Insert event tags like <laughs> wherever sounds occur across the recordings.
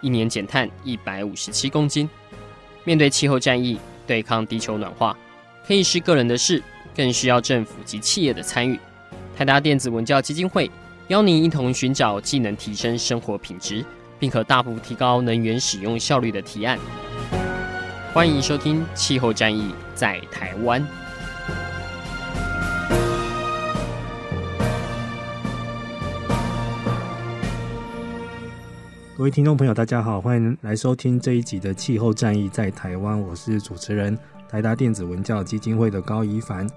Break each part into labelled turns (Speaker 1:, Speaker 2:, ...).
Speaker 1: 一年减碳一百五十七公斤。面对气候战役，对抗地球暖化。可以是个人的事，更需要政府及企业的参与。台达电子文教基金会邀您一同寻找既能提升生活品质，并可大幅提高能源使用效率的提案。欢迎收听《气候战役在台湾》。
Speaker 2: 各位听众朋友，大家好，欢迎来收听这一集的《气候战役在台湾》，我是主持人。台达电子文教基金会的高宜凡，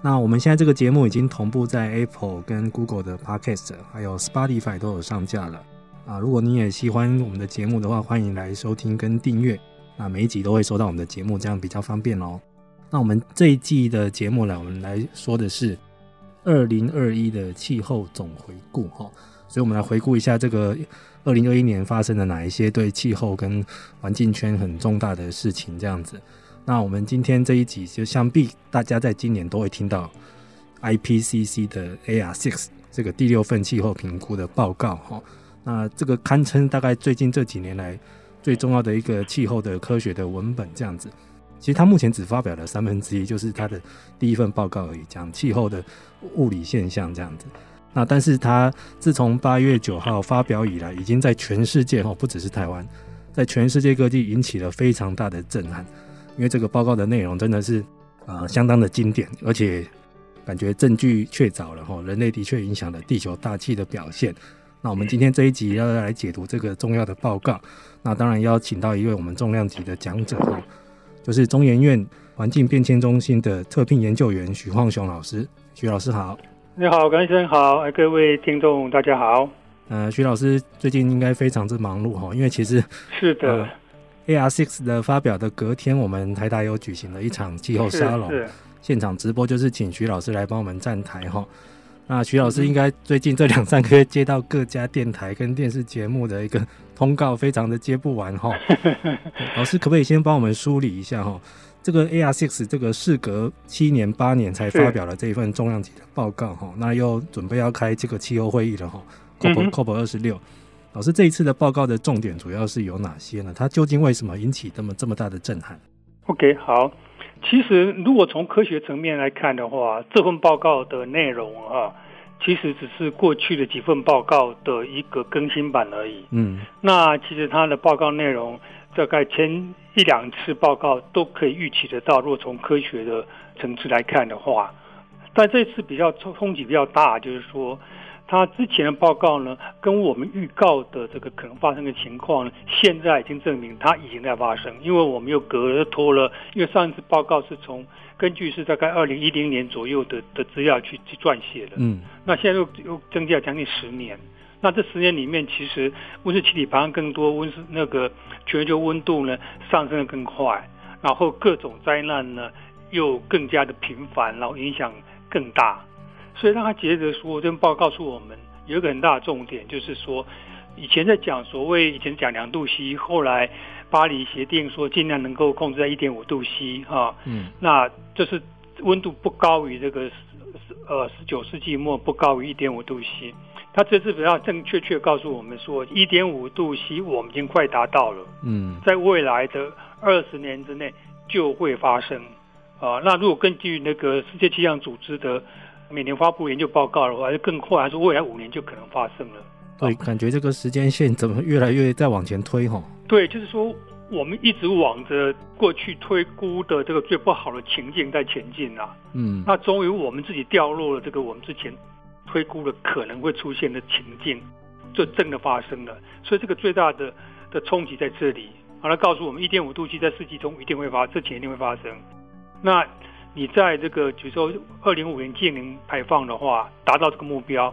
Speaker 2: 那我们现在这个节目已经同步在 Apple 跟 Google 的 Podcast，还有 Spotify 都有上架了啊！如果你也喜欢我们的节目的话，欢迎来收听跟订阅，那每一集都会收到我们的节目，这样比较方便哦。那我们这一季的节目呢，我们来说的是二零二一的气候总回顾哈，所以我们来回顾一下这个二零二一年发生了哪一些对气候跟环境圈很重大的事情，这样子。那我们今天这一集就想必大家在今年都会听到 IPCC 的 AR6 这个第六份气候评估的报告哈。那这个堪称大概最近这几年来最重要的一个气候的科学的文本这样子。其实它目前只发表了三分之一，就是它的第一份报告而已，讲气候的物理现象这样子。那但是它自从八月九号发表以来，已经在全世界哈，不只是台湾，在全世界各地引起了非常大的震撼。因为这个报告的内容真的是啊、相当的经典，而且感觉证据确凿了哈，人类的确影响了地球大气的表现。那我们今天这一集要来解读这个重要的报告，那当然邀请到一位我们重量级的讲者哈，就是中研院环境变迁中心的特聘研究员许晃雄老师。许老师好，
Speaker 3: 你好，感谢先生好，各位听众大家好。
Speaker 2: 呃，徐老师最近应该非常之忙碌哈，因为其实是的。呃，AR Six 的发表的隔天，我们台大有举行了一场气候沙龙，现场直播就是请徐老师来帮我们站台哈。那徐老师应该最近这两三个月接到各家电台跟电视节目的一个通告，非常的接不完哈。<laughs> 老师可不可以先帮我们梳理一下哈？这个 AR6 这个事隔七年八年才发表了这一份重量级的报告哈，那又准备要开这个气候会议了哈，COP COP 二十六。老师，这一次的报告的重点主要是有哪些呢？它究竟为什么引起这么这么大的震撼
Speaker 3: ？OK，好，其实如果从科学层面来看的话，这份报告的内容啊，其实只是过去的几份报告的一个更新版而已。嗯，那其实它的报告内容，大概前一两次报告都可以预期得到。如果从科学的层次来看的话，但这次比较冲冲击比较大，就是说。他之前的报告呢，跟我们预告的这个可能发生的情况呢，现在已经证明它已经在发生，因为我们又隔拖了，因为上一次报告是从根据是大概二零一零年左右的的资料去去撰写的，嗯，那现在又又增加将近十年，那这十年里面其实温室气体排放更多，温室那个全球温度呢上升的更快，然后各种灾难呢又更加的频繁，然后影响更大。所以让他接着说，这份报告告诉我们有一个很大的重点，就是说，以前在讲所谓以前讲两度 C，后来巴黎协定说尽量能够控制在一点五度 C 哈，嗯，那就是温度不高于这个呃十九世纪末不高于一点五度 C，他这次比较正确确告诉我们说一点五度 C 我们已经快达到了，嗯，在未来的二十年之内就会发生啊，那如果根据那个世界气象组织的每年发布研究报告的话，就更快，还是未来五年就可能发生了。
Speaker 2: 对，感觉这个时间线怎么越来越在往前推哈？
Speaker 3: 对，就是说我们一直往着过去推估的这个最不好的情境在前进啊。嗯。那终于我们自己掉落了这个我们之前推估了可能会出现的情境，就真的发生了。所以这个最大的的冲击在这里。好了，告诉我们一点五度 C 在世纪中一定会发，这前一定会发生。那。你在这个，比如说二零五零净零排放的话，达到这个目标，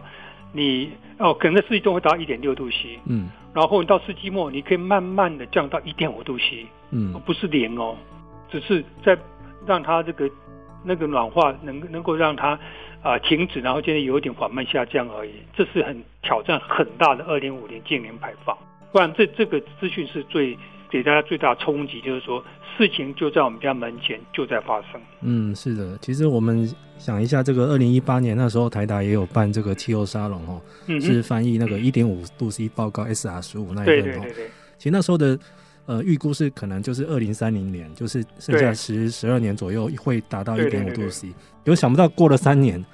Speaker 3: 你哦，可能在世纪中会达到一点六度 C，嗯，然后你到世纪末，你可以慢慢的降到一点五度 C，嗯，不是零哦，只是在让它这个那个暖化能能够让它啊、呃、停止，然后现在有一点缓慢下降而已。这是很挑战很大的二零五零净零排放。不然这这个资讯是最给大家最大的冲击，就是说事情就在我们家门前就在发生。
Speaker 2: 嗯，是的，其实我们想一下，这个二零一八年那时候台达也有办这个气候沙龙哦，嗯、是翻译那个一点五度 C 报告 SR 十五那一份哦。对对对对。其实那时候的呃预估是可能就是二零三零年，就是剩下十十二年左右会达到一点五度 C，有想不到过了三年。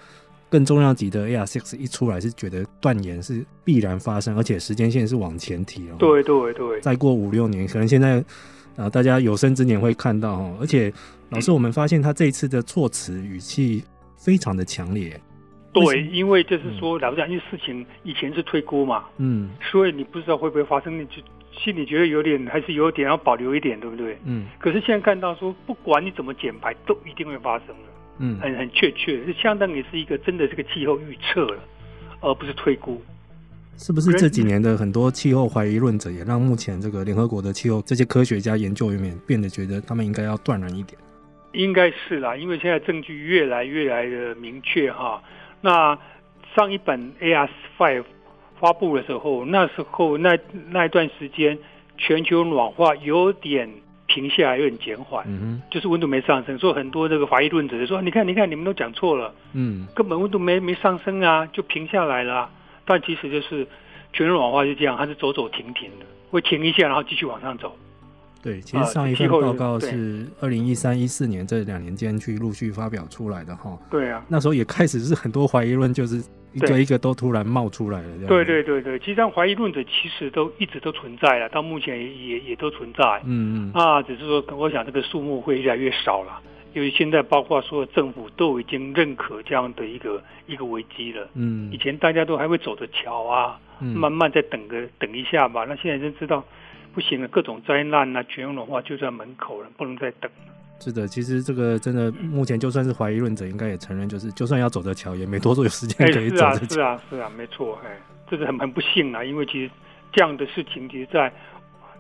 Speaker 2: 更重量级的 ARX 一出来，是觉得断言是必然发生，而且时间线是往前提了。
Speaker 3: 对对对，
Speaker 2: 再过五六年，可能现在啊、呃，大家有生之年会看到哈。而且老师，我们发现他这一次的措辞语气非常的强烈。
Speaker 3: 对，因为就是说，老实讲，因为事情以前是推估嘛，嗯，所以你不知道会不会发生，你就心里觉得有点还是有点要保留一点，对不对？嗯。可是现在看到说，不管你怎么减排，都一定会发生的。嗯，很很确切，是相当于是一个真的这个气候预测了，而不是推估。
Speaker 2: 是不是这几年的很多气候怀疑论者，也让目前这个联合国的气候这些科学家研究员们变得觉得他们应该要断然一点？
Speaker 3: 应该是啦，因为现在证据越来越来的明确哈。那上一本 AR5 发布的时候，那时候那那一段时间全球暖化有点。停下来有点减缓，嗯哼，就是温度没上升，所以很多这个怀疑论者就说：“你看，你看，你们都讲错了，嗯，根本温度没没上升啊，就平下来了。”但其实就是全球暖化就这样，它是走走停停的，会停一下，然后继续往上走。
Speaker 2: 对，其实上一份报告是二零一三一四年这两年间去陆续发表出来的哈。
Speaker 3: 对啊，
Speaker 2: 那时候也开始是很多怀疑论，就是。一个一个都突然冒出来了，
Speaker 3: 对对对对，其实怀疑论者其实都一直都存在了，到目前也也也都存在，嗯嗯，啊，只是说我想这个数目会越来越少了，因为现在包括所有政府都已经认可这样的一个一个危机了，嗯，以前大家都还会走着瞧啊，慢慢再等个等一下吧，那现在就知道不行了，各种灾难啊，全球暖化就在门口了，不能再等了。
Speaker 2: 是的，其实这个真的，目前就算是怀疑论者，应该也承认，就是就算要走着瞧，也没多久有时间可以走着瞧。
Speaker 3: 是啊，是啊，是啊，没错，哎，这是很很不幸啊，因为其实这样的事情，其实在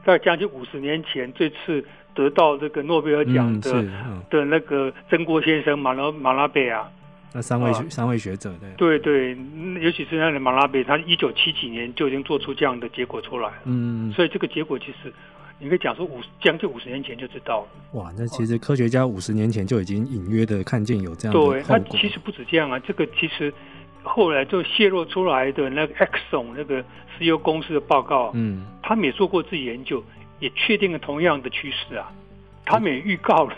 Speaker 3: 在将近五十年前，这次得到这个诺贝尔奖的、嗯嗯、的那个曾国先生马拉马拉贝啊，
Speaker 2: 那三位、啊、三位学者
Speaker 3: 对对对，尤其是那个马拉贝，他一九七几年就已经做出这样的结果出来，嗯，所以这个结果其实。你可以讲说五将近五十年前就知道了。
Speaker 2: 哇，那其实科学家五十年前就已经隐约的看见有这样的。
Speaker 3: 对，他其实不止这样啊，这个其实后来就泄露出来的那个 Exxon 那个石油公司的报告，嗯，他们也做过自己研究，也确定了同样的趋势啊。他们也预告了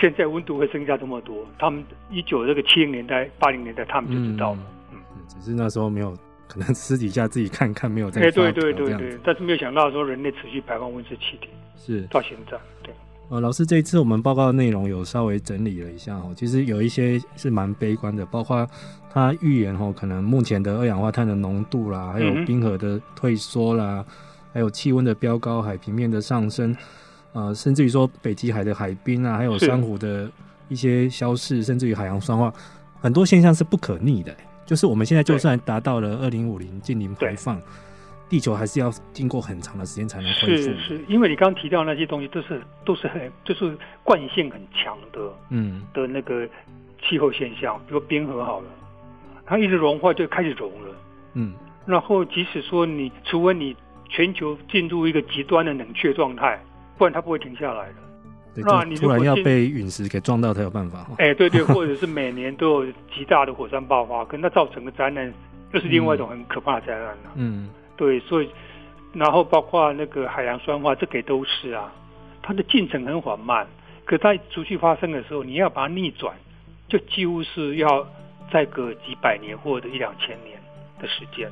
Speaker 3: 现在温度会增加这么多。他们一九这个七零年代、八零年代，他们就知道了。嗯，
Speaker 2: 嗯，只是那时候没有。可能私底下自己看看没有在
Speaker 3: 哎，对对对对，但是没有想到说人类持续排放温室气体是到现在对。
Speaker 2: 呃，老师这一次我们报告的内容有稍微整理了一下哦，其实有一些是蛮悲观的，包括他预言哦，可能目前的二氧化碳的浓度啦，还有冰河的退缩啦，嗯、还有气温的飙高、海平面的上升，呃，甚至于说北极海的海冰啊，还有珊瑚的一些消逝，甚至于海洋酸化，很多现象是不可逆的。就是我们现在就算达到了二零五零近零排放，地球还是要经过很长的时间才能恢复。
Speaker 3: 是是，因为你刚刚提到那些东西都是都是很就是惯性很强的，嗯，的那个气候现象，比如冰河好了，它一直融化就开始融了，嗯，然后即使说你除非你全球进入一个极端的冷却状态，不然它不会停下来的。
Speaker 2: 那你突然要被陨石给撞到才有办法。
Speaker 3: 哎、欸，对对，<laughs> 或者是每年都有极大的火山爆发，可那造成的灾难又是另外一种很可怕的灾难了。嗯，对，所以然后包括那个海洋酸化，这给都是啊，它的进程很缓慢，可在持续发生的时候，你要把它逆转，就几乎是要再隔几百年或者一两千年的时间。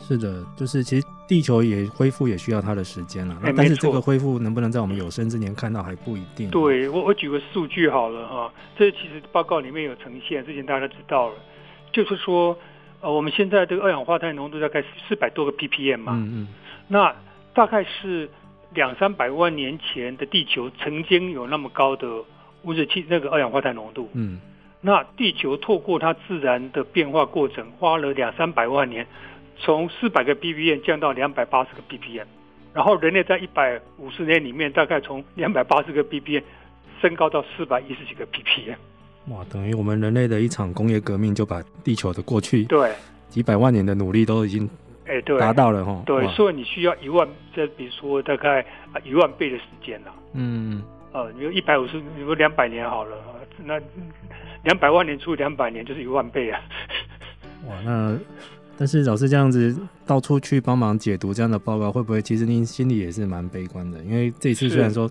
Speaker 2: 是的，就是其实地球也恢复也需要它的时间了，欸、但是这个恢复能不能在我们有生之年看到还不一定。
Speaker 3: 对，我我举个数据好了哈，这其实报告里面有呈现，之前大家都知道了，就是说呃我们现在这个二氧化碳浓度大概四百多个 ppm 嘛，嗯嗯，那大概是两三百万年前的地球曾经有那么高的温室气那个二氧化碳浓度，嗯，那地球透过它自然的变化过程，花了两三百万年。从四百个 ppm 降到两百八十个 ppm，然后人类在一百五十年里面，大概从两百八十个 ppm 升高到四百一十几个 ppm。
Speaker 2: 哇，等于我们人类的一场工业革命，就把地球的过去
Speaker 3: 对
Speaker 2: 几百万年的努力都已经哎对达到了哈。
Speaker 3: 对，所以你需要一万，这比如说大概啊一万倍的时间了。嗯，呃，你说一百五十，你说两百年好了，那两百万年除以两百年就是一万倍啊。
Speaker 2: 哇，那但是老师这样子到处去帮忙解读这样的报告，会不会其实您心里也是蛮悲观的？因为这次虽然说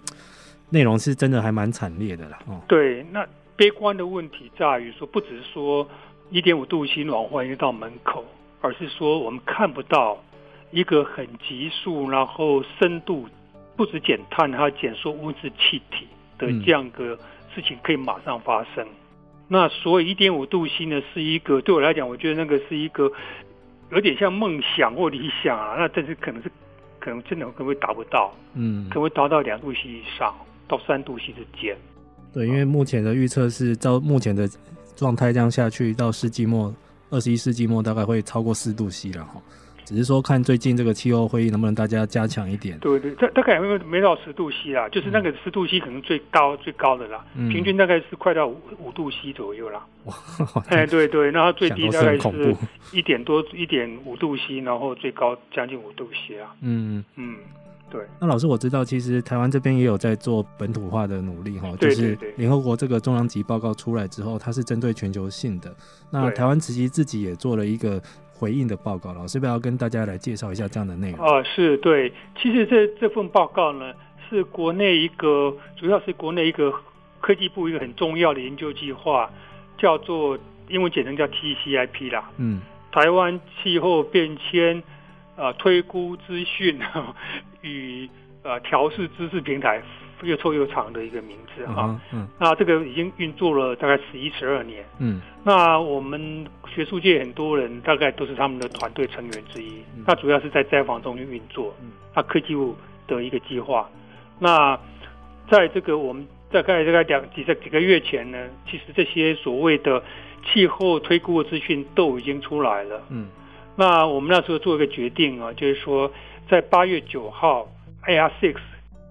Speaker 2: 内容是真的还蛮惨烈的啦。哦，
Speaker 3: 对，那悲观的问题在于说，不只是说一点五度新暖化已经到门口，而是说我们看不到一个很急速，然后深度不止减碳，还减缩温室气体的这样个事情可以马上发生。嗯那所以一点五度 C 呢，是一个对我来讲，我觉得那个是一个有点像梦想或理想啊。那但是可能是可能真的可能会达不到，嗯，可能会达到两度 C 以上到三度 C 之间。
Speaker 2: 对，因为目前的预测是照目前的状态这样下去，到世纪末，二十一世纪末大概会超过四度 C 了哈。只是说看最近这个气候会议能不能大家加强一点。
Speaker 3: 对对，大大概没没到十度 C 啦，就是那个十度 C 可能最高最高的啦，嗯、平均大概是快到五五度 C 左右啦。哇，哎对对，然后最低大概是一点多一点五度 C，然后最高将近五度 C 啊。嗯嗯。对，
Speaker 2: 那老师我知道，其实台湾这边也有在做本土化的努力哈，就是联合国这个中央级报告出来之后，它是针对全球性的。那台湾慈济自己也做了一个回应的报告，老师要不要跟大家来介绍一下这样的内容？
Speaker 3: 啊，是对，其实这这份报告呢，是国内一个，主要是国内一个科技部一个很重要的研究计划，叫做英文简称叫 TCIP 啦，嗯，台湾气候变迁。呃，推估资讯 <laughs> 与呃调试知识平台，又臭又长的一个名字哈。嗯，嗯，那这个已经运作了大概十一十二年。嗯，那我们学术界很多人大概都是他们的团队成员之一。嗯，那主要是在灾防中心运作。嗯，那科技部的一个计划。那在这个我们大概大概两几个几个月前呢，其实这些所谓的气候推估的资讯都已经出来了。嗯。那我们那时候做一个决定啊，就是说，在八月九号，AR6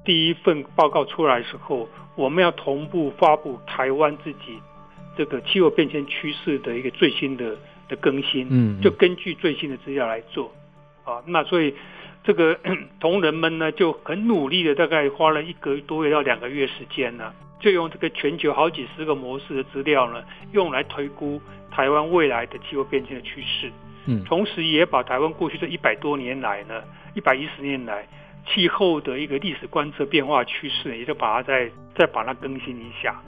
Speaker 3: 第一份报告出来的时候，我们要同步发布台湾自己这个气候变迁趋势的一个最新的的更新，嗯，就根据最新的资料来做啊。那所以这个 <clears throat> 同仁们呢就很努力的，大概花了一个多月到两个月时间呢，就用这个全球好几十个模式的资料呢，用来推估台湾未来的气候变迁的趋势。嗯同时也把台湾过去这一百多年来呢，一百一十年来气候的一个历史观测变化趋势，也就把它再再把它更新一下。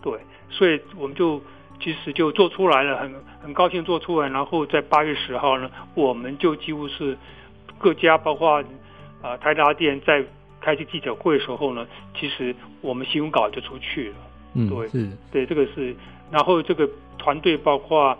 Speaker 3: 对，所以我们就其实就做出来了，很很高兴做出来。然后在八月十号呢，我们就几乎是各家包括啊、呃、台达电在开这记者会的时候呢，其实我们新闻稿就出去了。嗯，对，是对，这个是，然后这个团队包括。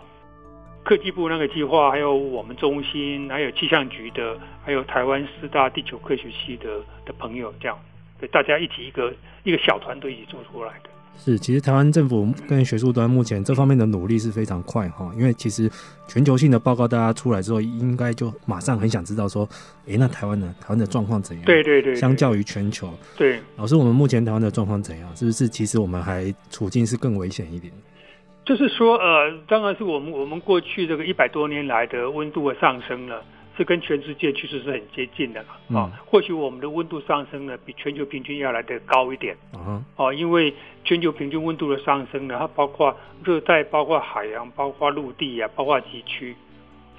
Speaker 3: 科技部那个计划，还有我们中心，还有气象局的，还有台湾四大地球科学系的的朋友，这样，对，大家一起一个一个小团队一起做出来的。
Speaker 2: 是，其实台湾政府跟学术端目前这方面的努力是非常快哈，因为其实全球性的报告大家出来之后，应该就马上很想知道说，哎，那台湾呢？台湾的状况怎样？
Speaker 3: 对对对，对。
Speaker 2: 相较于全球，
Speaker 3: 对，
Speaker 2: 老师，我们目前台湾的状况怎样？是不是其实我们还处境是更危险一点？
Speaker 3: 就是说，呃，当然是我们我们过去这个一百多年来的温度的上升呢，是跟全世界其实是很接近的啊。嗯、或许我们的温度上升呢，比全球平均要来的高一点。啊、哦，因为全球平均温度的上升呢，它包括热带、包括海洋、包括陆地啊，包括极区，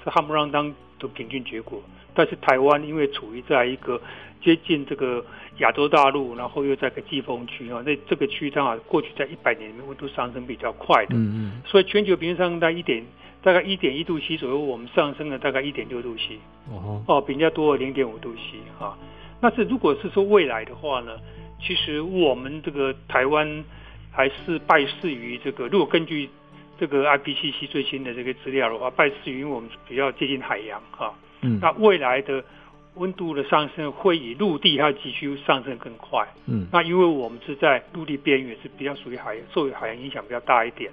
Speaker 3: 是夯不让当的平均结果。但是台湾因为处于在一个接近这个亚洲大陆，然后又在个季风区啊，那这个区正好过去在一百年里面温度上升比较快的，嗯嗯，所以全球平均上升在一点大概一点一度 C 左右，我们上升了大概一点六度 C，哦哦，比人家多了零点五度 C 哈。那是如果是说未来的话呢，其实我们这个台湾还是败势于这个，如果根据这个 IPCC 最新的这个资料的话，败势于我们比较接近海洋哈。嗯，那未来的温度的上升会以陆地还有极区上升更快。嗯，那因为我们是在陆地边缘，是比较属于海洋，受海洋影响比较大一点，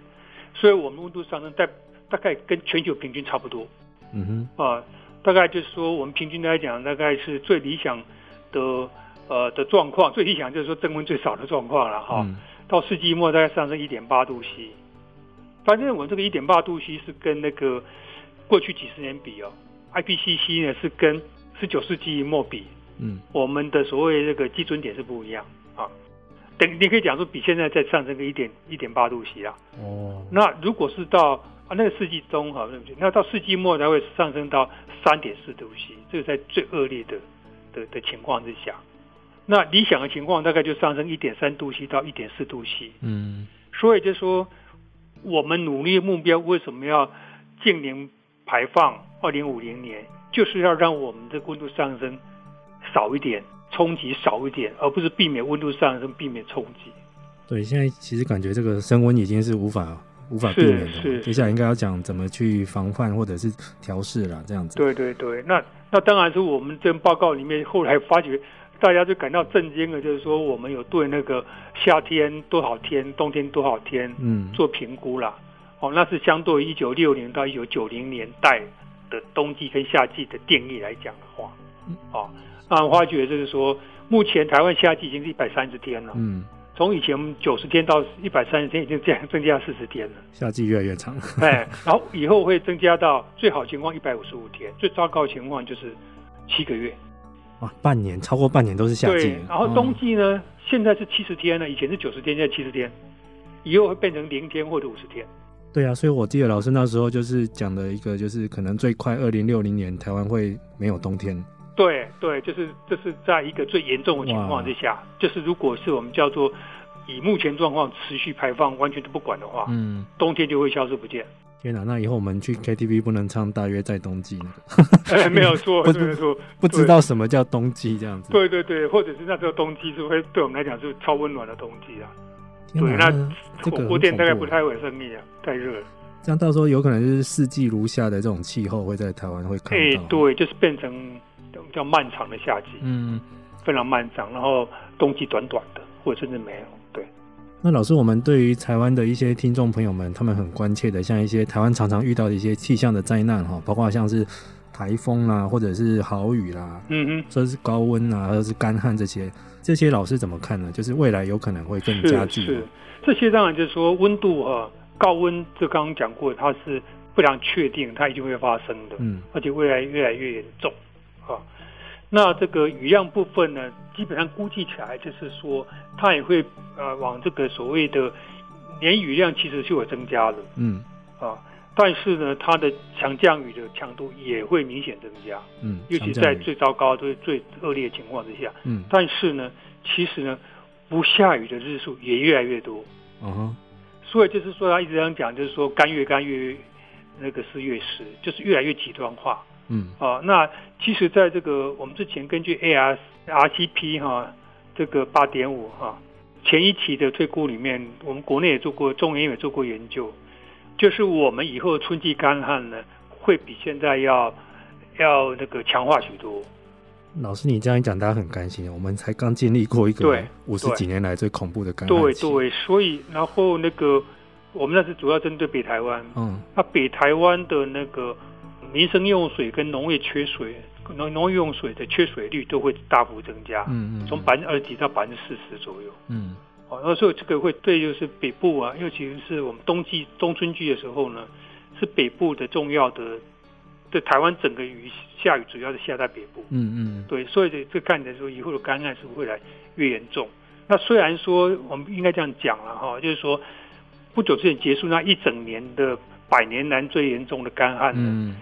Speaker 3: 所以我们温度上升在大概跟全球平均差不多。嗯哼，啊，大概就是说我们平均来讲，大概是最理想的呃的状况，最理想就是说增温最少的状况了哈。嗯、到世纪末大概上升一点八度 C，反正我们这个一点八度 C 是跟那个过去几十年比哦，IPCC 呢是跟十九世纪末比，嗯，我们的所谓这个基准点是不一样啊。等你可以讲说比现在再上升个一点一点八度 C 啊。哦，那如果是到啊那个世纪中哈，对不对？那到世纪末才会上升到三点四度 C，这个在最恶劣的的的情况之下，那理想的情况大概就上升一点三度 C 到一点四度 C。嗯，所以就说我们努力的目标为什么要净零排放？二零五零年就是要让我们的温度上升少一点。冲击少一点，而不是避免温度上升，避免冲击。
Speaker 2: 对，现在其实感觉这个升温已经是无法无法避免的。接下来应该要讲怎么去防范或者是调试了，这样子。
Speaker 3: 对对对，那那当然是我们这报告里面后来发觉，大家就感到震惊的，就是说我们有对那个夏天多少天，冬天多少天，嗯，做评估啦。哦，那是相对于一九六零到一九九零年代的冬季跟夏季的定义来讲的话，哦。那，我发觉就是说，目前台湾夏季已经是一百三十天了。嗯，从以前九十天到一百三十天，已经这样增加四十天了。
Speaker 2: 夏季越来越长。<laughs>
Speaker 3: 哎，然后以后会增加到最好情况一百五十五天，最糟糕情况就是七个月。
Speaker 2: 哇，半年超过半年都是夏季。
Speaker 3: 对，然后冬季呢，哦、现在是七十天了，以前是九十天，现在七十天，以后会变成零天或者五十天。
Speaker 2: 对啊，所以我记得老师那时候就是讲的一个，就是可能最快二零六零年台湾会没有冬天。
Speaker 3: 对对，就是这是在一个最严重的情况之下，就是如果是我们叫做以目前状况持续排放，完全都不管的话，嗯，冬天就会消失不见。
Speaker 2: 天哪，那以后我们去 KTV 不能唱《大约在冬季》呢？
Speaker 3: 哎，没有错，不 <laughs> 没有错，
Speaker 2: 不知道什么叫冬季这样子。
Speaker 3: 对对对，或者是那时候冬季是会对我们来讲是超温暖的冬季啊。哪对，那火锅店大概不太会有生意啊，太热了。
Speaker 2: 这样到时候有可能就是四季如夏的这种气候会在台湾会看到。哎，
Speaker 3: 对，就是变成。叫漫长的夏季，嗯，非常漫长，然后冬季短短的，或者甚至没有。对，
Speaker 2: 那老师，我们对于台湾的一些听众朋友们，他们很关切的，像一些台湾常常遇到的一些气象的灾难哈，包括像是台风啦，或者是豪雨啦，嗯哼，说是高温啊，或者是干旱这些，这些老师怎么看呢？就是未来有可能会更加剧。
Speaker 3: 是，这些当然就是说温度啊，高温，就刚刚讲过，它是非常确定，它一定会发生的，嗯，而且未来越来越严重。那这个雨量部分呢，基本上估计起来就是说，它也会呃往这个所谓的年雨量其实是有增加的，嗯。啊，但是呢，它的强降雨的强度也会明显增加，嗯，尤其在最糟糕、最最恶劣的情况之下，嗯，但是呢，其实呢，不下雨的日数也越来越多，嗯哼，所以就是说，他一直这样讲，就是说干越干越那个是越湿，就是越来越极端化。嗯啊，那其实，在这个我们之前根据 AR RCP 哈，这个八点五哈，前一期的推估里面，我们国内也做过，中研也做过研究，就是我们以后春季干旱呢，会比现在要要那个强化许多。
Speaker 2: 老师，你这样一讲，大家很担心，我们才刚经历过一个五十几年来最恐怖的干旱期。
Speaker 3: 对对，所以然后那个我们那是主要针对北台湾，嗯，那北台湾的那个。民生用水跟农业缺水，农农业用水的缺水率都会大幅增加，嗯嗯，从百分之二十几到百分之四十左右，嗯，哦，那所以这个会对就是北部啊，尤其是我们冬季冬春季的时候呢，是北部的重要的，对台湾整个雨下雨主要是下在北部，嗯嗯，对，所以这这看起来说以后的干旱是不会来越严重。那虽然说我们应该这样讲了哈，就是说不久之前结束那一整年的百年来最严重的干旱，嗯。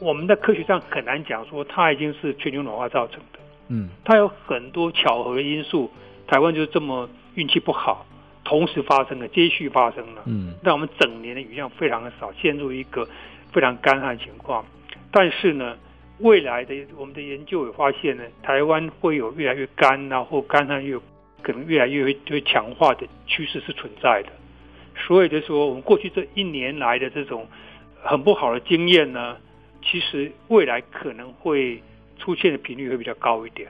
Speaker 3: 我们在科学上很难讲说它已经是全球暖化造成的，嗯，它有很多巧合的因素，台湾就是这么运气不好，同时发生的，接续发生了，嗯，让我们整年的雨量非常的少，陷入一个非常干旱情况。但是呢，未来的我们的研究也发现呢，台湾会有越来越干，然后干旱越可能越来越会强化的趋势是存在的。所以就说，我们过去这一年来的这种很不好的经验呢。其实未来可能会出现的频率会比较高一点。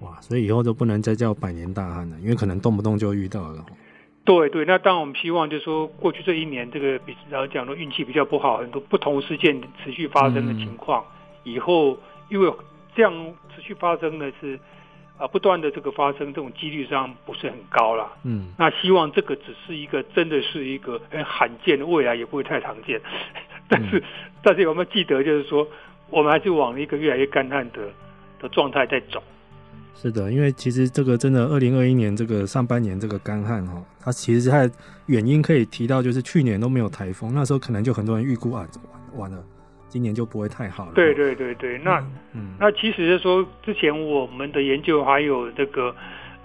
Speaker 2: 哇，所以以后都不能再叫百年大旱了，因为可能动不动就遇到了。
Speaker 3: 对对，那当然我们希望就是说，过去这一年这个比然后讲的运气比较不好，很多不同事件持续发生的情况，嗯、以后因为这样持续发生的是啊不断的这个发生，这种几率上不是很高啦。
Speaker 2: 嗯，
Speaker 3: 那希望这个只是一个真的是一个很罕见的，未来也不会太常见。<laughs> 但是，嗯、但是我们记得就是说，我们还是往一个越来越干旱的的状态在走。
Speaker 2: 是的，因为其实这个真的，二零二一年这个上半年这个干旱哈，它其实它的原因可以提到，就是去年都没有台风，那时候可能就很多人预估啊，完了，今年就不会太好了。
Speaker 3: 对对对对，那嗯，那其实是说之前我们的研究还有这个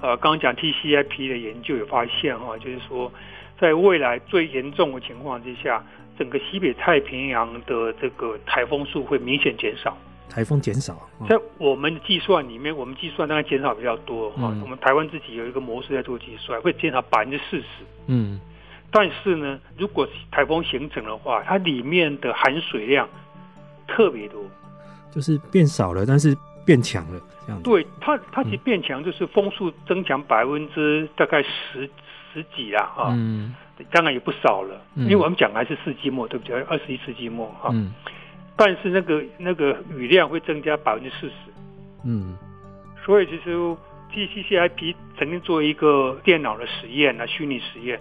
Speaker 3: 呃，刚刚讲 TCIP 的研究有发现哈，就是说在未来最严重的情况之下，整个西北太平洋的这个台风数会明显减少。
Speaker 2: 台风减少，
Speaker 3: 在我们计算里面，我们计算大概减少比较多哈。
Speaker 2: 嗯、
Speaker 3: 我们台湾自己有一个模式在做计算，会减少百分之四十。
Speaker 2: 嗯，
Speaker 3: 但是呢，如果台风形成的话，它里面的含水量特别多，
Speaker 2: 就是变少了，但是变强了这样子。
Speaker 3: 对它，它其实变强就是风速增强百分之大概十十几啦哈。嗯，当然也不少了，嗯、因为我们讲还是世纪末，对不对？二十一世纪末哈。嗯。但是那个那个雨量会增加百分之四十，
Speaker 2: 嗯，
Speaker 3: 所以其实 TCCIP 曾经做一个电脑的实验啊，虚拟实验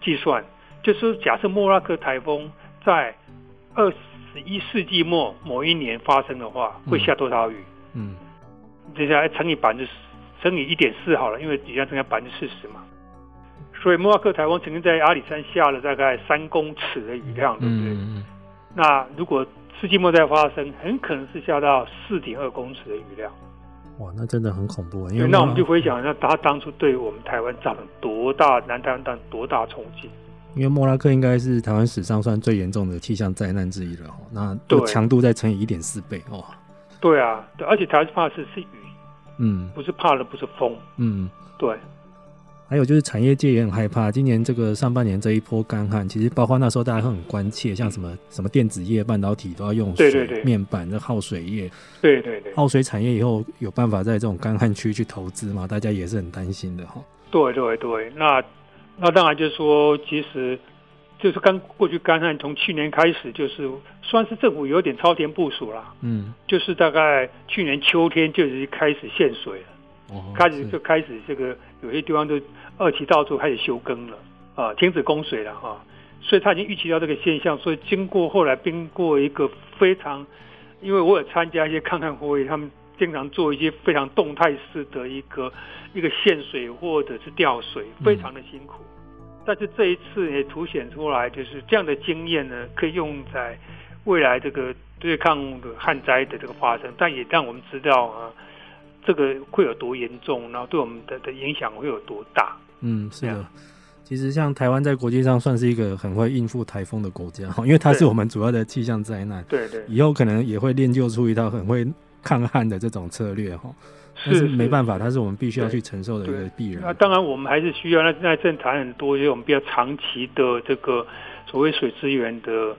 Speaker 3: 计算，就是假设莫拉克台风在二十一世纪末某一年发生的话，会下多少雨？
Speaker 2: 嗯，
Speaker 3: 接下来乘以百分之乘以一点四好了，因为雨量增加百分之四十嘛，所以莫拉克台风曾经在阿里山下了大概三公尺的雨量，对不对？
Speaker 2: 嗯，
Speaker 3: 那如果世纪末再发生，很可能是下到四点二公尺的雨量。
Speaker 2: 哇，那真的很恐怖啊！
Speaker 3: 因为那我们就回想一下，他当初对我们台湾造成多大南台湾造成多大冲击？
Speaker 2: 因为莫拉克应该是台湾史上算最严重的气象灾难之一了。那这个强度再乘以一点四倍哦。
Speaker 3: 对啊，对，而且台湾怕的是是雨，
Speaker 2: 嗯，
Speaker 3: 不是怕的不是风，
Speaker 2: 嗯，
Speaker 3: 对。
Speaker 2: 还有就是产业界也很害怕，今年这个上半年这一波干旱，其实包括那时候大家会很关切，像什么什么电子业、半导体都要用水，
Speaker 3: 对对对，
Speaker 2: 面板的耗水业，
Speaker 3: 对对对，
Speaker 2: 耗水产业以后有办法在这种干旱区去投资吗？大家也是很担心的哈。
Speaker 3: 对对对，那那当然就是说，其实就是刚过去干旱，从去年开始就是算是政府有点超前部署啦，
Speaker 2: 嗯，
Speaker 3: 就是大概去年秋天就已经开始限水了。开始就开始这个有些地方都二期到处开始休耕了啊，停止供水了哈，所以他已经预期到这个现象，所以经过后来经过一个非常，因为我有参加一些抗旱会议，他们经常做一些非常动态式的一个一个限水或者是调水，非常的辛苦。但是这一次也凸显出来，就是这样的经验呢，可以用在未来这个对抗的旱灾的这个发生，但也让我们知道啊。这个会有多严重，然后对我们的的影响会有多大？
Speaker 2: 嗯，是的。其实像台湾在国际上算是一个很会应付台风的国家，因为它是我们主要的气象灾难。
Speaker 3: 对对。
Speaker 2: 以后可能也会练就出一套很会抗旱的这种策略哈。
Speaker 3: 是，是。
Speaker 2: 但是没办法，它是我们必须要去承受的一个必然。
Speaker 3: 那当然，我们还是需要。那现在正谈很多，就是我们比较长期的这个所谓水资源的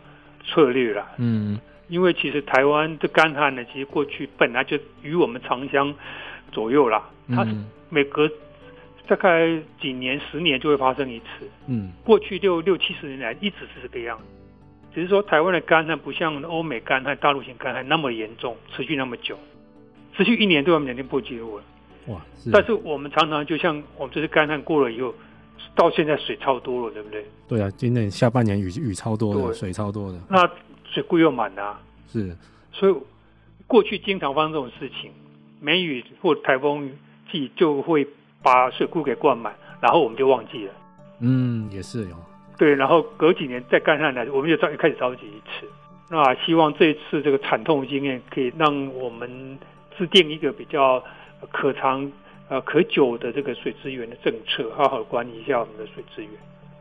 Speaker 3: 策略啦。
Speaker 2: 嗯。
Speaker 3: 因为其实台湾的干旱呢，其实过去本来就与我们长江左右啦。它是每隔大概几年、十年就会发生一次。
Speaker 2: 嗯，
Speaker 3: 过去六六七十年来一直是这个样子。只是说台湾的干旱不像欧美干旱、大陆型干旱那么严重，持续那么久，持续一年都要两天破纪录了。
Speaker 2: 哇！是
Speaker 3: 但是我们常常就像我们这次干旱过了以后，到现在水超多了，对不对？
Speaker 2: 对啊，今年下半年雨雨超多的，水超多的。
Speaker 3: 那水库又满了，啊，
Speaker 2: 是，
Speaker 3: 所以过去经常发生这种事情，梅雨或台风季就会把水库给灌满，然后我们就忘记了。
Speaker 2: 嗯，也是哟。
Speaker 3: 对，然后隔几年再干旱来，我们就再开始着急一次。那希望这一次这个惨痛的经验，可以让我们制定一个比较可长、呃可久的这个水资源的政策，好好管理一下我们的水资源。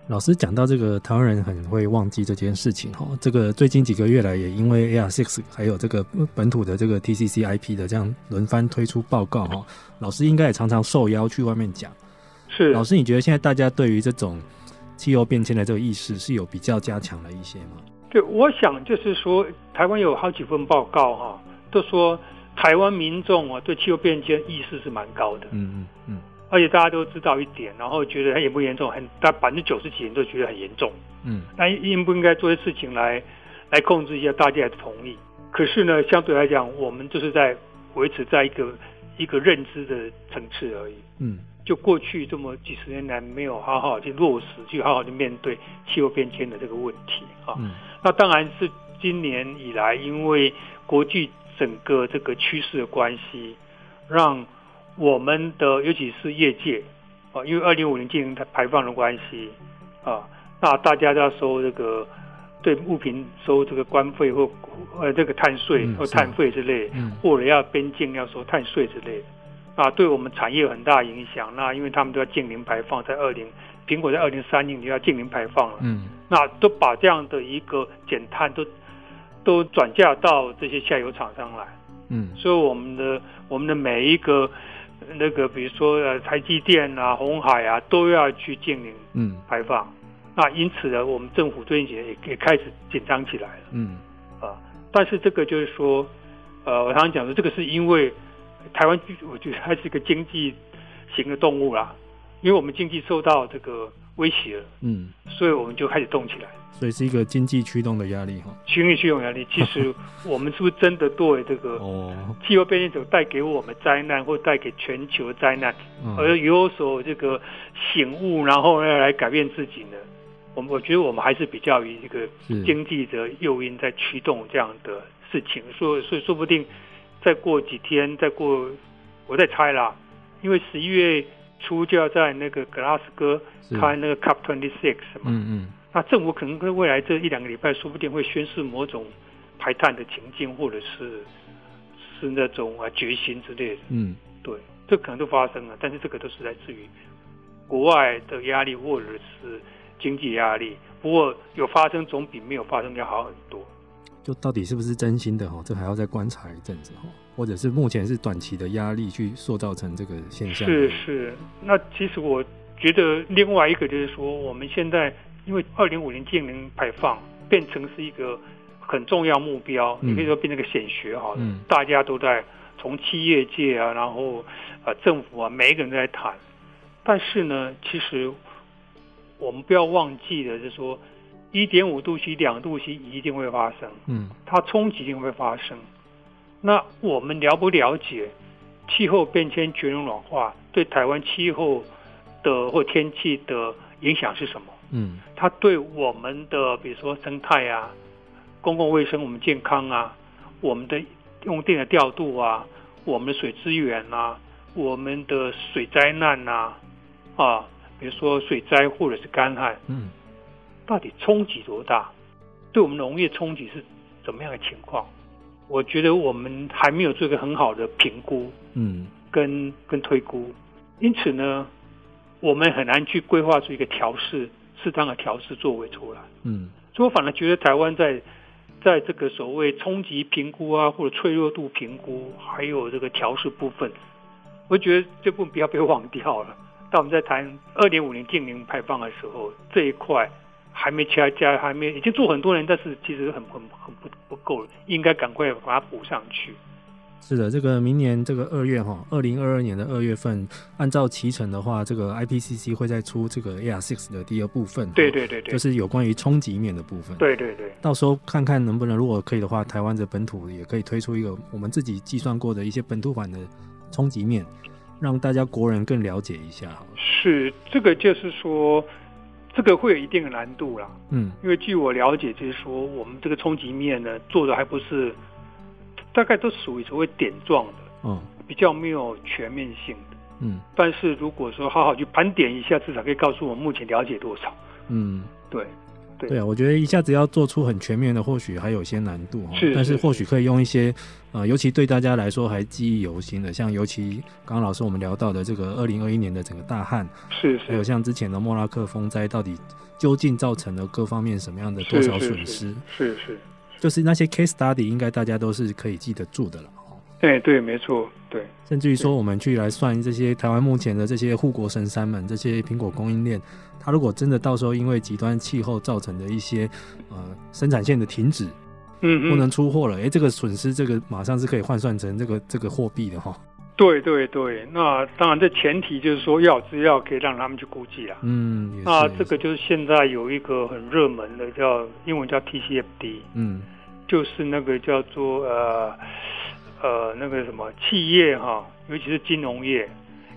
Speaker 2: 老师讲到这个台湾人很会忘记这件事情哈，这个最近几个月来也因为 AR Six 还有这个本土的这个 TCCIP 的这样轮番推出报告哈，老师应该也常常受邀去外面讲。
Speaker 3: 是
Speaker 2: 老师，你觉得现在大家对于这种气候变迁的这个意识是有比较加强了一些吗？
Speaker 3: 对，我想就是说，台湾有好几份报告哈，都说台湾民众啊对气候变迁意识是蛮高的。
Speaker 2: 嗯嗯嗯。
Speaker 3: 而且大家都知道一点，然后觉得它严不严重，很大百分之九十几人都觉得很严重。
Speaker 2: 嗯，
Speaker 3: 那应不应该做些事情来来控制一下？大家也同意。可是呢，相对来讲，我们就是在维持在一个一个认知的层次而已。嗯，就过去这么几十年来没有好好去落实，去好好去面对气候变迁的这个问题啊。嗯，那当然是今年以来，因为国际整个这个趋势的关系，让我们的尤其是业界啊，因为二零五零净零排放的关系啊，那大家都要收这个。对物品收这个关费或呃这个碳税或碳费之类，嗯、或者要边境要收碳税之类的，啊，对我们产业有很大影响。那因为他们都要净零排放，在二零苹果在二零三零就要净零排放了，嗯，那都把这样的一个减碳都都转嫁到这些下游厂商来，嗯，所以我们的我们的每一个那个比如说呃台积电啊、红海啊都要去净零嗯排放。嗯那因此呢，我们政府最近也也开始紧张起来了。嗯，啊，但是这个就是说，呃，我常常讲说，这个是因为台湾，我觉得它是一个经济型的动物啦，因为我们经济受到这个威胁了。嗯，所以我们就开始动起来。
Speaker 2: 所以是一个经济驱动的压力哈。
Speaker 3: 经济驱动压力，其实 <laughs> 我们是不是真的对这个气候变迁所带给我们灾难，或带给全球灾难，而有所这个醒悟，然后要来改变自己呢？我我觉得我们还是比较于这个经济的诱因在驱动这样的事情，所以所以说不定再过几天，再过我再猜啦，因为十一月初就要在那个格拉斯哥开那个 Cup twenty six 嘛，嗯嗯，那政府可能在未来这一两个礼拜，说不定会宣示某种排碳的情境，或者是是那种啊决心之类的，嗯，对，这可能都发生了，但是这个都是来自于国外的压力，或者是。经济压力，不过有发生总比没有发生要好很多。
Speaker 2: 就到底是不是真心的哈？这还要再观察一阵子哈，或者是目前是短期的压力去塑造成这个现象。
Speaker 3: 是是，那其实我觉得另外一个就是说，我们现在因为二零五零净零排放变成是一个很重要目标，嗯、你可以说变成个显学哈，嗯、大家都在从企业界啊，然后啊政府啊，每一个人都在谈。但是呢，其实。我们不要忘记的是说，一点五度 C、两度 C 一定会发生，嗯，它冲击一定会发生。那我们了不了解气候变迁、全球暖化对台湾气候的或天气的影响是什么？嗯，它对我们的比如说生态啊、公共卫生、我们健康啊、我们的用电的调度啊、我们的水资源啊、我们的水灾难啊，啊。比如说水灾或者是干旱，嗯，到底冲击多大？对我们农业冲击是怎么样的情况？我觉得我们还没有做一个很好的评估，嗯，跟跟推估，因此呢，我们很难去规划出一个调试适当的调试作为出来，嗯，所以我反而觉得台湾在在这个所谓冲击评估啊，或者脆弱度评估，还有这个调试部分，我觉得这部分不要被忘掉了。当我们在谈二点五零净零排放的时候，这一块还没加加，还没已经做很多年，但是其实很很很不不够了，应该赶快把它补上去。
Speaker 2: 是的，这个明年这个二月哈，二零二二年的二月份，按照期成的话，这个 IPCC 会再出这个 AR6 的第二部分。
Speaker 3: 对对对对，
Speaker 2: 就是有关于冲击面的部分。
Speaker 3: 对对对，
Speaker 2: 到时候看看能不能，如果可以的话，台湾的本土也可以推出一个我们自己计算过的一些本土版的冲击面。让大家国人更了解一下，
Speaker 3: 是这个，就是说，这个会有一定的难度啦。嗯，因为据我了解，就是说，我们这个冲击面呢，做的还不是，大概都属于所谓点状的，嗯，比较没有全面性的。嗯，但是如果说好好去盘点一下，至少可以告诉我们目前了解多少。嗯，对。对，
Speaker 2: 对啊，我觉得一下子要做出很全面的，或许还有些难度哈。是，是，但是或许可以用一些，呃，尤其对大家来说还记忆犹新的，像尤其刚刚老师我们聊到的这个二零二一年的整个大旱，
Speaker 3: 是，是，
Speaker 2: 还有像之前的莫拉克风灾，到底究竟造成了各方面什么样的多少损失？
Speaker 3: 是是，是是，
Speaker 2: 就是那些 case study 应该大家都是可以记得住的了。
Speaker 3: 对对，没错，对。
Speaker 2: 甚至于说，我们去来算这些台湾目前的这些护国神山们，这些苹果供应链，它如果真的到时候因为极端气候造成的一些呃生产线的停止，嗯，不能出货了，哎，这个损失，这个马上是可以换算成这个这个货币的哈。
Speaker 3: 对对对，那当然这前提就是说要资料可以让他们去估计啊。嗯，那这个就是现在有一个很热门的叫英文叫 TCFD，嗯，就是那个叫做呃。呃，那个什么企业哈，尤其是金融业，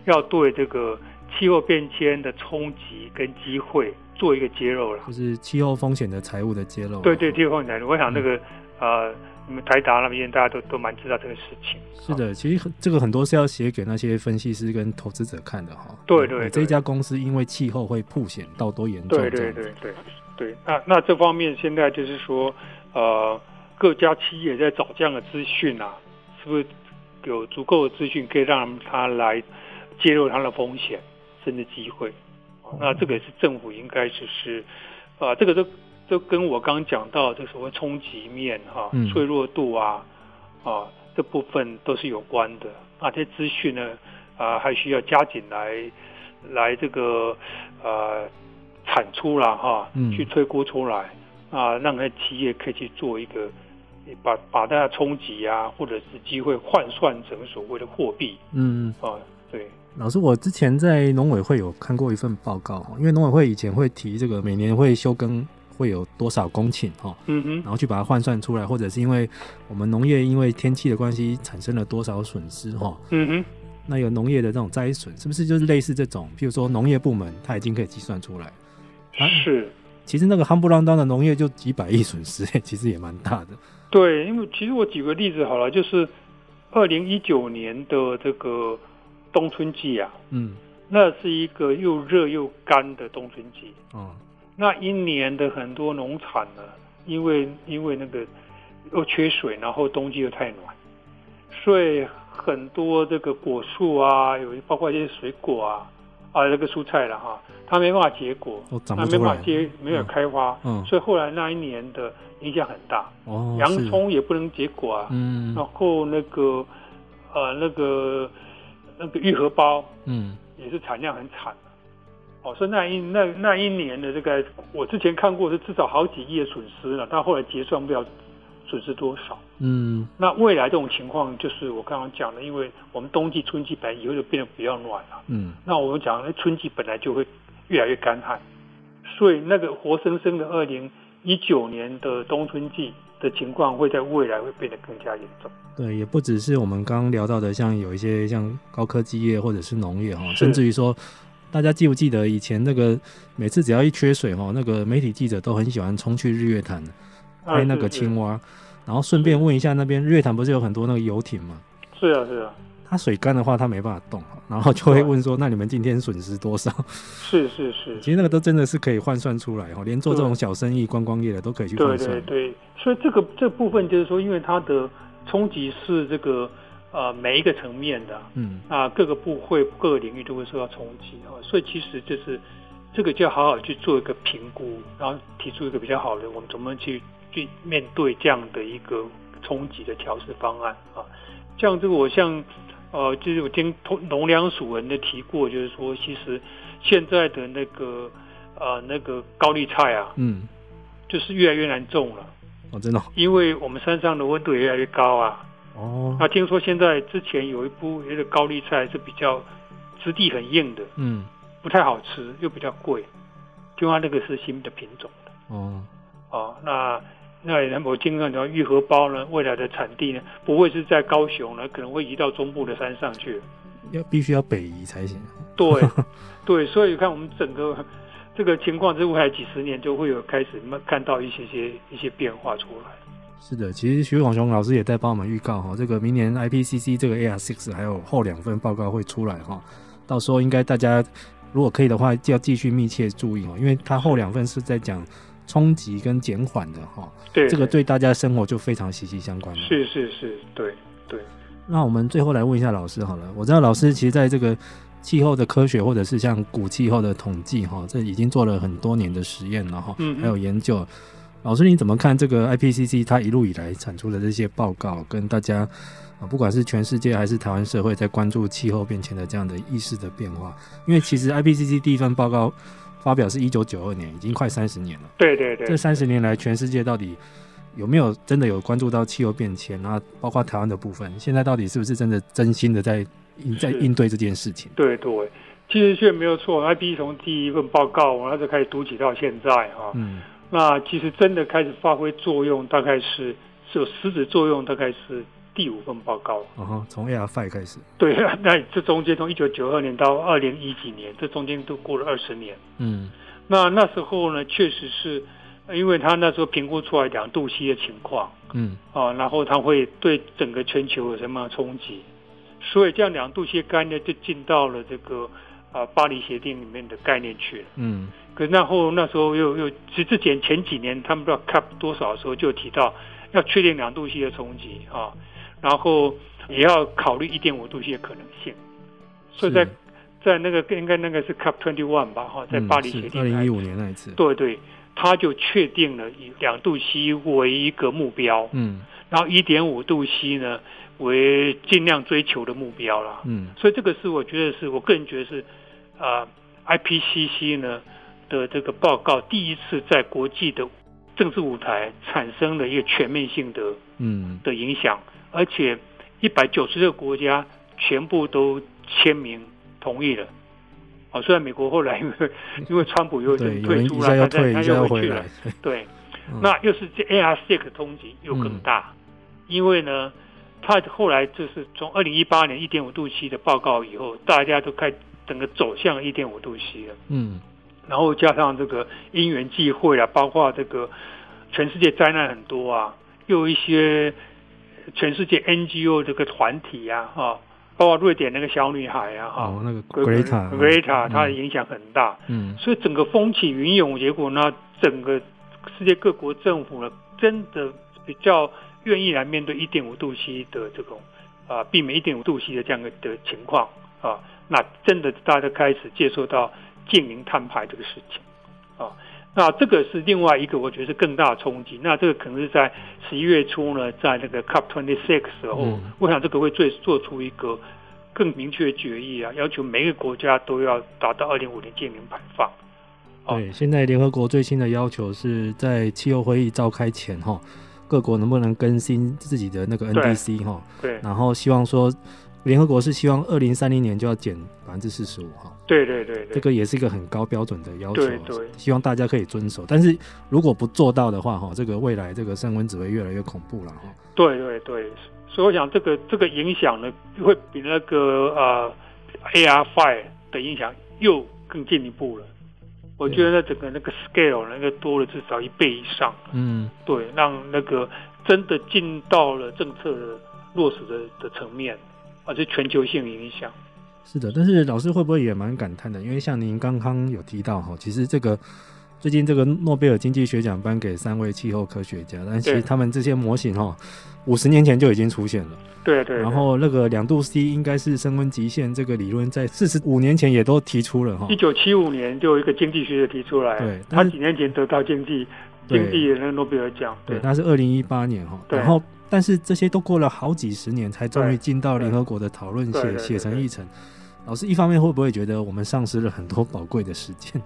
Speaker 3: 要对这个气候变迁的冲击跟机会做一个揭露了，
Speaker 2: 就是气候风险的财务的揭露。
Speaker 3: 对对，气候风险财务，我想那个、嗯、呃。你们台达那边大家都都蛮知道这个事情。
Speaker 2: 是的，其实这个很多是要写给那些分析师跟投资者看的哈。
Speaker 3: 对对，对，
Speaker 2: 这家公司因为气候会曝险到多严重？
Speaker 3: 对对对对对。那那这方面现在就是说，呃，各家企业在找这样的资讯啊，是不是有足够的资讯可以让他来揭露他的风险甚至机会？那这个也是政府应该就是啊、呃，这个都。都跟我刚刚讲到这所谓冲击面哈、啊、脆弱度啊啊这部分都是有关的。那这些资讯呢啊还需要加紧来来这个呃产出了哈，去推估出来啊，让那企业可以去做一个把把大家冲击啊或者是机会换算成所谓的货币。嗯啊对。
Speaker 2: 老师，我之前在农委会有看过一份报告，因为农委会以前会提这个每年会休耕。会有多少公顷哈？嗯哼，然后去把它换算出来，或者是因为我们农业因为天气的关系产生了多少损失哈？嗯哼，那有农业的这种灾损，是不是就是类似这种？譬如说农业部门，它已经可以计算出来。
Speaker 3: 啊、是，
Speaker 2: 其实那个夯不啷当的农业就几百亿损失，<laughs> 其实也蛮大的。
Speaker 3: 对，因为其实我举个例子好了，就是二零一九年的这个冬春季啊，嗯，那是一个又热又干的冬春季。嗯。那一年的很多农产呢，因为因为那个又缺水，然后冬季又太暖，所以很多这个果树啊，有包括一些水果啊，啊那个蔬菜了哈，它没办法结果，它没办法结，没有开花，嗯，所以后来那一年的影响很大。哦，洋葱也不能结果啊，嗯，然后那个呃那个那个玉荷包，嗯，也是产量很惨。哦，所以那一那那一年的这个，我之前看过是至少好几亿的损失了，但后来结算不了损失多少。嗯，那未来这种情况就是我刚刚讲的，因为我们冬季、春季本来以后就变得比较暖了。嗯，那我们讲那春季本来就会越来越干旱，所以那个活生生的二零一九年的冬春季的情况会在未来会变得更加严重。
Speaker 2: 对，也不只是我们刚刚聊到的，像有一些像高科技业或者是农业哈，甚至于说。大家记不记得以前那个每次只要一缺水哈，那个媒体记者都很喜欢冲去日月潭拍那个青蛙，然后顺便问一下那边日月潭不是有很多那个游艇吗？
Speaker 3: 是啊是啊，
Speaker 2: 它水干的话它没办法动，然后就会问说，那你们今天损失多少？<laughs>
Speaker 3: 是是是，
Speaker 2: 其实那个都真的是可以换算出来哈，连做这种小生意观光业的都可以去换算。
Speaker 3: 对对对，所以这个这部分就是说，因为它的冲击是这个。呃，每一个层面的，嗯，啊，各个部会、各个领域都会受到冲击啊，所以其实就是这个就要好好去做一个评估，然后提出一个比较好的，我们怎么去去面对这样的一个冲击的调试方案啊？像这个，我像呃，就是我听农粮署人的提过，就是说，其实现在的那个呃那个高丽菜啊，嗯，就是越来越难种了，
Speaker 2: 哦，真的，
Speaker 3: 因为我们山上的温度也越来越高啊。哦，那听说现在之前有一部那个高丽菜是比较质地很硬的，嗯，不太好吃又比较贵，听说那个是新的品种的。哦，哦，那那我听说讲玉荷包呢，未来的产地呢，不会是在高雄呢，可能会移到中部的山上去，
Speaker 2: 要必须要北移才行。
Speaker 3: 对，<laughs> 对，所以看我们整个这个情况，之后还几十年就会有开始看到一些些一些变化出来。
Speaker 2: 是的，其实徐广雄老师也在帮我们预告哈，这个明年 IPCC 这个 AR6 还有后两份报告会出来哈，到时候应该大家如果可以的话，就要继续密切注意哦，因为它后两份是在讲冲击跟减缓的哈，对，这个对大家生活就非常息息相关了。
Speaker 3: 是是是，对对。
Speaker 2: 那我们最后来问一下老师好了，我知道老师其实在这个气候的科学或者是像古气候的统计哈，这已经做了很多年的实验了哈，嗯，还有研究。老师，你怎么看这个 IPCC 它一路以来产出的这些报告，跟大家啊，不管是全世界还是台湾社会在关注气候变迁的这样的意识的变化？因为其实 IPCC 第一份报告发表是一九九二年，已经快三十年了。
Speaker 3: 对对对。
Speaker 2: 这三十年来，全世界到底有没有真的有关注到气候变迁？然后包括台湾的部分，现在到底是不是真的真心的在在应对这件事情？
Speaker 3: 对对，其实却没有错。IPCC 从第一份报告，然后就开始读起到现在啊。嗯。那其实真的开始发挥作用，大概是是有实质作用，大概是第五份报告。
Speaker 2: 哦，从 AR Five 开始。
Speaker 3: 对，<laughs> 那这中间从一九九二年到二零一几年，这中间都过了二十年。
Speaker 2: 嗯，
Speaker 3: 那那时候呢，确实是因为他那时候评估出来两度息的情况。
Speaker 2: 嗯，
Speaker 3: 啊，然后他会对整个全球有什么冲击？所以这样两度 C 概念就进到了这个啊巴黎协定里面的概念去了。
Speaker 2: 嗯，
Speaker 3: 可是然后那时候又又其实之前前几年他们不知道 cap 多少的时候就提到要确定两度 C 的冲击啊，然后也要考虑一点五度 C 的可能性。所以在在那个应该那个是 cap twenty one 吧哈，在巴黎协定
Speaker 2: 二零一五年那一次。
Speaker 3: 对对。他就确定了以两度 C 为一个目标，
Speaker 2: 嗯，
Speaker 3: 然后一点五度 C 呢为尽量追求的目标啦，
Speaker 2: 嗯，
Speaker 3: 所以这个是我觉得是我个人觉得是啊、呃、IPCC 呢的这个报告第一次在国际的政治舞台产生了一个全面性的
Speaker 2: 嗯。
Speaker 3: 的影响，而且一百九十个国家全部都签名同意了。哦，虽然美国后来因 <laughs> 为因为川普又退出了，他他又回去了，对，嗯、那又是这 AR6 的冲击又更大，嗯、因为呢，他后来就是从二零一八年一点五度 C 的报告以后，大家都开整个走向一点五度 C 了，
Speaker 2: 嗯，
Speaker 3: 然后加上这个因缘际会啊，包括这个全世界灾难很多啊，又有一些全世界 NGO 这个团体啊，哈。包括瑞典那个小女孩啊，哈、
Speaker 2: 哦，那个 Greta
Speaker 3: Greta 她的影响很大，
Speaker 2: 嗯，
Speaker 3: 所以整个风起云涌，结果呢，整个世界各国政府呢，真的比较愿意来面对一点五度 C 的这种啊、呃，避免一点五度 C 的这样的的情况啊，那真的大家开始接受到净零碳排这个事情啊。那这个是另外一个，我觉得是更大的冲击。那这个可能是在十一月初呢，在那个 COP twenty six 时候，嗯、我想这个会最做出一个更明确的决议啊，要求每个国家都要达到二零五零净零排放。
Speaker 2: 对，现在联合国最新的要求是在气候会议召开前哈，各国能不能更新自己的那个 NDC 哈？
Speaker 3: 对，
Speaker 2: 然后希望说。联合国是希望二零三零年就要减百分之四十五哈，
Speaker 3: 对对对，
Speaker 2: 这个也是一个很高标准的要求，
Speaker 3: 对对，
Speaker 2: 希望大家可以遵守。但是如果不做到的话哈，这个未来这个升温只会越来越恐怖了哈。
Speaker 3: 对对对，所以我想这个这个影响呢，会比那个呃 AR Five 的影响又更进一步了。我觉得整个那个 scale 那个多了至少一倍以上。
Speaker 2: 嗯，
Speaker 3: 对，让那个真的进到了政策的落实的的层面。而且全球性影响，
Speaker 2: 是的，但是老师会不会也蛮感叹的？因为像您刚刚有提到哈，其实这个最近这个诺贝尔经济学奖颁给三位气候科学家，但其实他们这些模型哈，五十年前就已经出现了。
Speaker 3: 对，对对。
Speaker 2: 然后那个两度 C 应该是升温极限这个理论，在四十五年前也都提出了哈。
Speaker 3: 一九七五年就有一个经济学家提出来，
Speaker 2: 对，
Speaker 3: 他几年前得到经济经济的那个诺贝尔奖，
Speaker 2: 对，他是二零一八年哈，然后。但是这些都过了好几十年，才终于进到联合国的讨论写写成议程。老师一方面会不会觉得我们丧失了很多宝贵的时间？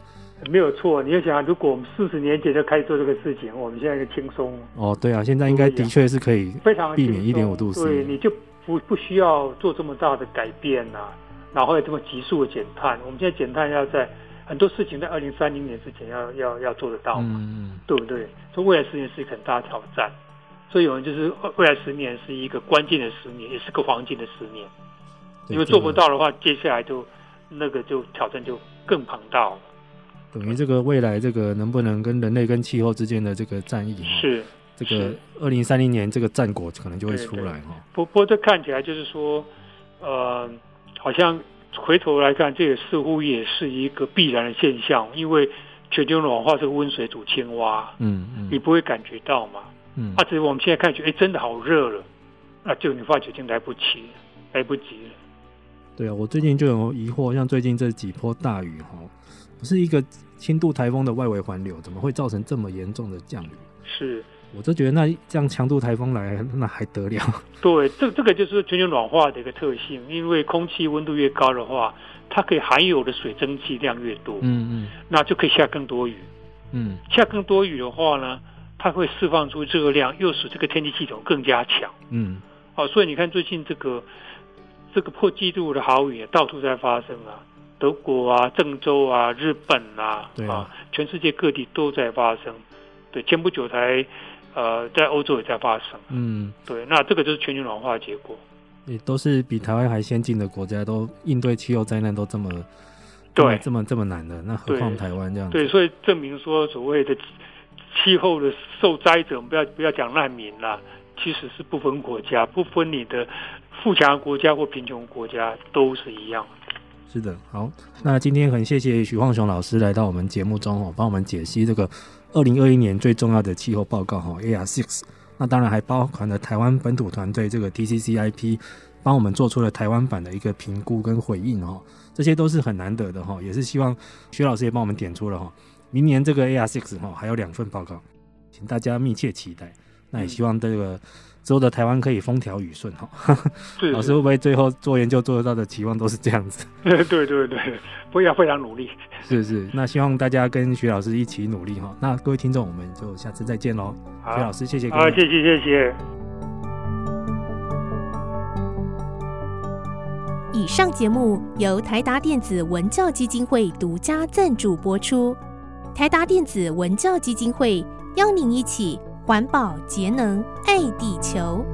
Speaker 3: 没有错，你要想，如果我们四十年前就开始做这个事情，我们现在就轻松。
Speaker 2: 哦，对啊，现在应该的确是可以非常避免一点五度 C。
Speaker 3: 对，你就不不需要做这么大的改变呐、啊，然后有这么急速的减碳。我们现在减碳要在很多事情在二零三零年之前要要要做得到嘛，
Speaker 2: 嗯，
Speaker 3: 对不对？所以未来十年是一个很大的挑战。所以有人就是未来十年是一个关键的十年，也是个黄金的十年。因为做不到的话，接下来就那个就挑战就更庞大了。
Speaker 2: 等于这个未来这个能不能跟人类跟气候之间的这个战役，
Speaker 3: 是
Speaker 2: 这个二零三零年这个战果可能就会出来哈。
Speaker 3: 不不过这看起来就是说，呃，好像回头来看，这也似乎也是一个必然的现象，因为全球暖化是个温水煮青蛙，
Speaker 2: 嗯嗯，
Speaker 3: 你不会感觉到嘛。
Speaker 2: 嗯，
Speaker 3: 啊，只是我们现在看觉，哎，真的好热了，那就你发觉已经来不及了，来不及了。
Speaker 2: 对啊，我最近就有疑惑，像最近这几波大雨哈，不是一个轻度台风的外围环流，怎么会造成这么严重的降雨？
Speaker 3: 是，
Speaker 2: 我就觉得那这样强度台风来，那还得了？<laughs>
Speaker 3: 对，这这个就是全球暖化的一个特性，因为空气温度越高的话，它可以含有的水蒸气量越多，
Speaker 2: 嗯嗯，
Speaker 3: 那就可以下更多雨，
Speaker 2: 嗯，
Speaker 3: 下更多雨的话呢，它会释放出热量，又使这个天气系统更加强。
Speaker 2: 嗯，
Speaker 3: 好、哦，所以你看最近这个这个破纪录的好雨到处在发生啊，德国啊、郑州啊、日本啊，
Speaker 2: 对啊，
Speaker 3: 啊，全世界各地都在发生。对，前不久才呃，在欧洲也在发生。嗯，对，那这个就是全球暖化的结果。
Speaker 2: 也都是比台湾还先进的国家，都应对气候灾难都这么
Speaker 3: 对
Speaker 2: 这么这么难的，那何况台湾这样子？
Speaker 3: 对，所以证明说所谓的气候的受灾者，我们不要不要讲难民啦，其实是不分国家，不分你的富强国家或贫穷国家都是一样。
Speaker 2: 是的，好，那今天很谢谢许晃雄老师来到我们节目中哦，帮我们解析这个二零二一年最重要的气候报告哈，AR6。那当然还包含了台湾本土团队这个 TCCIP 帮我们做出了台湾版的一个评估跟回应哈，这些都是很难得的哈，也是希望徐老师也帮我们点出了哈，明年这个 AR6 哈还有两份报告，请大家密切期待。那也希望这个。之后的台湾可以风调雨顺哈，<laughs> 老师会不会最后做研究做得到的期望都是这样子？
Speaker 3: 对对对对，非常非常努力。<laughs>
Speaker 2: 是是，那希望大家跟徐老师一起努力哈。那各位听众，我们就下次再见喽。徐老师，谢谢各位。
Speaker 3: 好，谢谢谢谢。
Speaker 4: 以上节目由台达电子文教基金会独家赞助播出。台达电子文教基金会邀您一起。环保节能，爱地球。